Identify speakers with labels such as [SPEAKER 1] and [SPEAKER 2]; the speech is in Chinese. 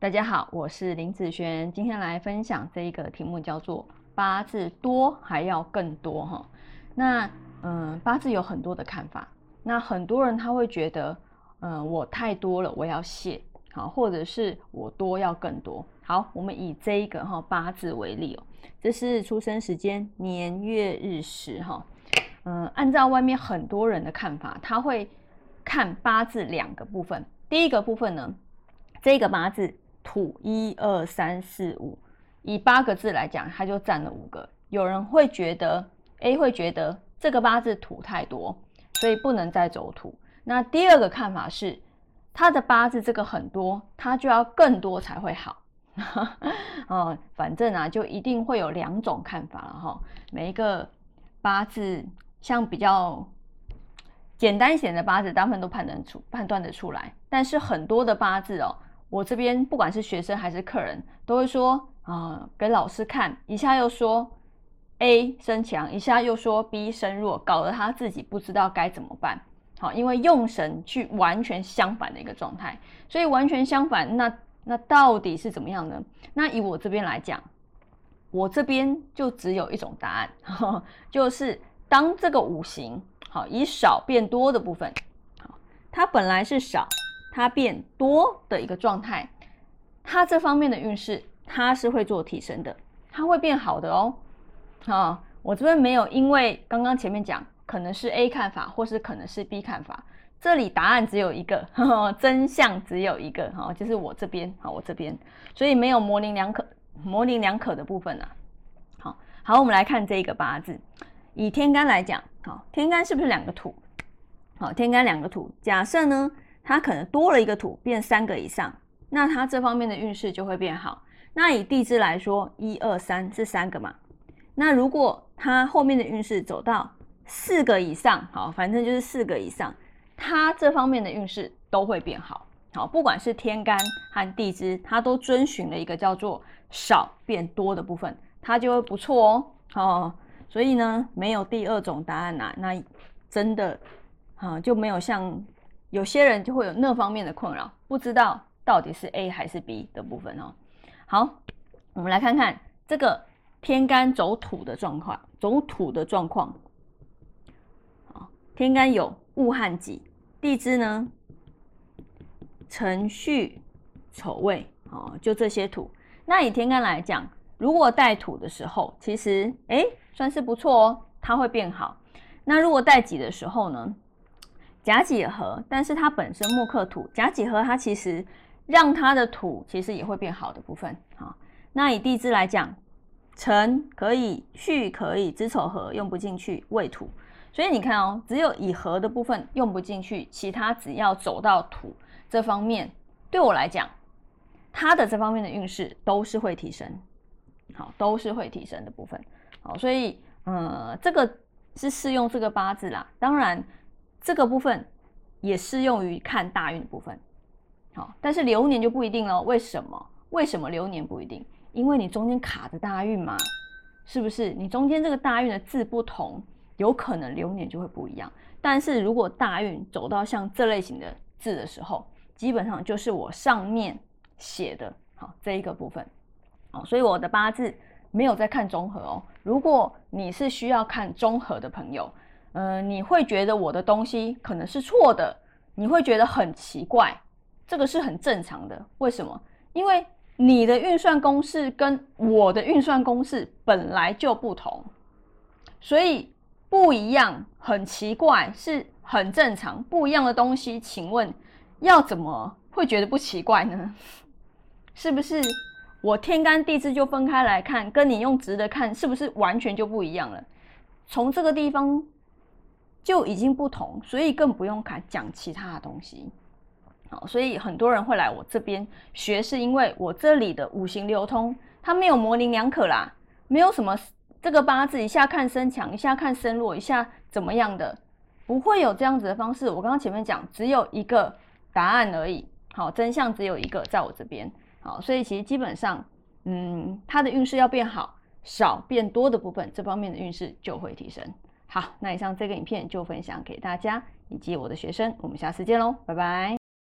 [SPEAKER 1] 大家好，我是林子璇，今天来分享这一个题目叫做八字多还要更多哈。那嗯，八字有很多的看法，那很多人他会觉得，嗯，我太多了，我要卸好，或者是我多要更多。好，我们以这一个哈八字为例哦，这是出生时间年月日时哈。嗯，按照外面很多人的看法，他会看八字两个部分，第一个部分呢，这个八字。土一二三四五，以八个字来讲，它就占了五个。有人会觉得 A 会觉得这个八字土太多，所以不能再走土。那第二个看法是，他的八字这个很多，他就要更多才会好。哦，反正啊，就一定会有两种看法了哈。每一个八字，像比较简单一点的八字，大部分都判断出判断得出来，但是很多的八字哦。我这边不管是学生还是客人，都会说啊，给老师看一下，又说 A 升强，一下又说 B 升弱，搞得他自己不知道该怎么办。好，因为用神去完全相反的一个状态，所以完全相反，那那到底是怎么样呢？那以我这边来讲，我这边就只有一种答案，就是当这个五行好以少变多的部分，好，它本来是少。它变多的一个状态，它这方面的运势，它是会做提升的，它会变好的哦。啊，我这边没有，因为刚刚前面讲，可能是 A 看法，或是可能是 B 看法，这里答案只有一个，真相只有一个，哈，就是我这边，好，我这边，所以没有模棱两可，模棱两可的部分啊。好，好，我们来看这个八字，以天干来讲，好，天干是不是两个土？好，天干两个土，假设呢？它可能多了一个土，变三个以上，那它这方面的运势就会变好。那以地支来说，一二三是三个嘛？那如果它后面的运势走到四个以上，好，反正就是四个以上，它这方面的运势都会变好。好，不管是天干和地支，它都遵循了一个叫做少变多的部分，它就会不错哦。哦，所以呢，没有第二种答案呐，那真的啊就没有像。有些人就会有那方面的困扰，不知道到底是 A 还是 B 的部分哦。好，我们来看看这个天干走土的状况，走土的状况。好，天干有戊亥己，地支呢辰戌丑未，哦，就这些土。那以天干来讲，如果带土的时候，其实哎算是不错哦，它会变好。那如果带己的时候呢？甲己合，但是它本身木克土，甲己合它其实让它的土其实也会变好的部分。好，那以地支来讲，辰可以，戌可以，子丑合用不进去，未土。所以你看哦，只有以合的部分用不进去，其他只要走到土这方面，对我来讲，它的这方面的运势都是会提升。好，都是会提升的部分。好，所以呃，这个是适用这个八字啦，当然。这个部分也适用于看大运的部分，好，但是流年就不一定了。为什么？为什么流年不一定？因为你中间卡着大运嘛，是不是？你中间这个大运的字不同，有可能流年就会不一样。但是如果大运走到像这类型的字的时候，基本上就是我上面写的好这一个部分，好，所以我的八字没有在看综合哦。如果你是需要看综合的朋友。嗯，你会觉得我的东西可能是错的，你会觉得很奇怪，这个是很正常的。为什么？因为你的运算公式跟我的运算公式本来就不同，所以不一样，很奇怪，是很正常。不一样的东西，请问要怎么会觉得不奇怪呢？是不是？我天干地支就分开来看，跟你用直的看，是不是完全就不一样了？从这个地方。就已经不同，所以更不用看讲其他的东西。好，所以很多人会来我这边学，是因为我这里的五行流通，它没有模棱两可啦，没有什么这个八字一下看升强，一下看升弱，一下怎么样的，不会有这样子的方式。我刚刚前面讲，只有一个答案而已。好，真相只有一个，在我这边。好，所以其实基本上，嗯，它的运势要变好，少变多的部分，这方面的运势就会提升。好，那以上这个影片就分享给大家以及我的学生，我们下次见喽，拜拜。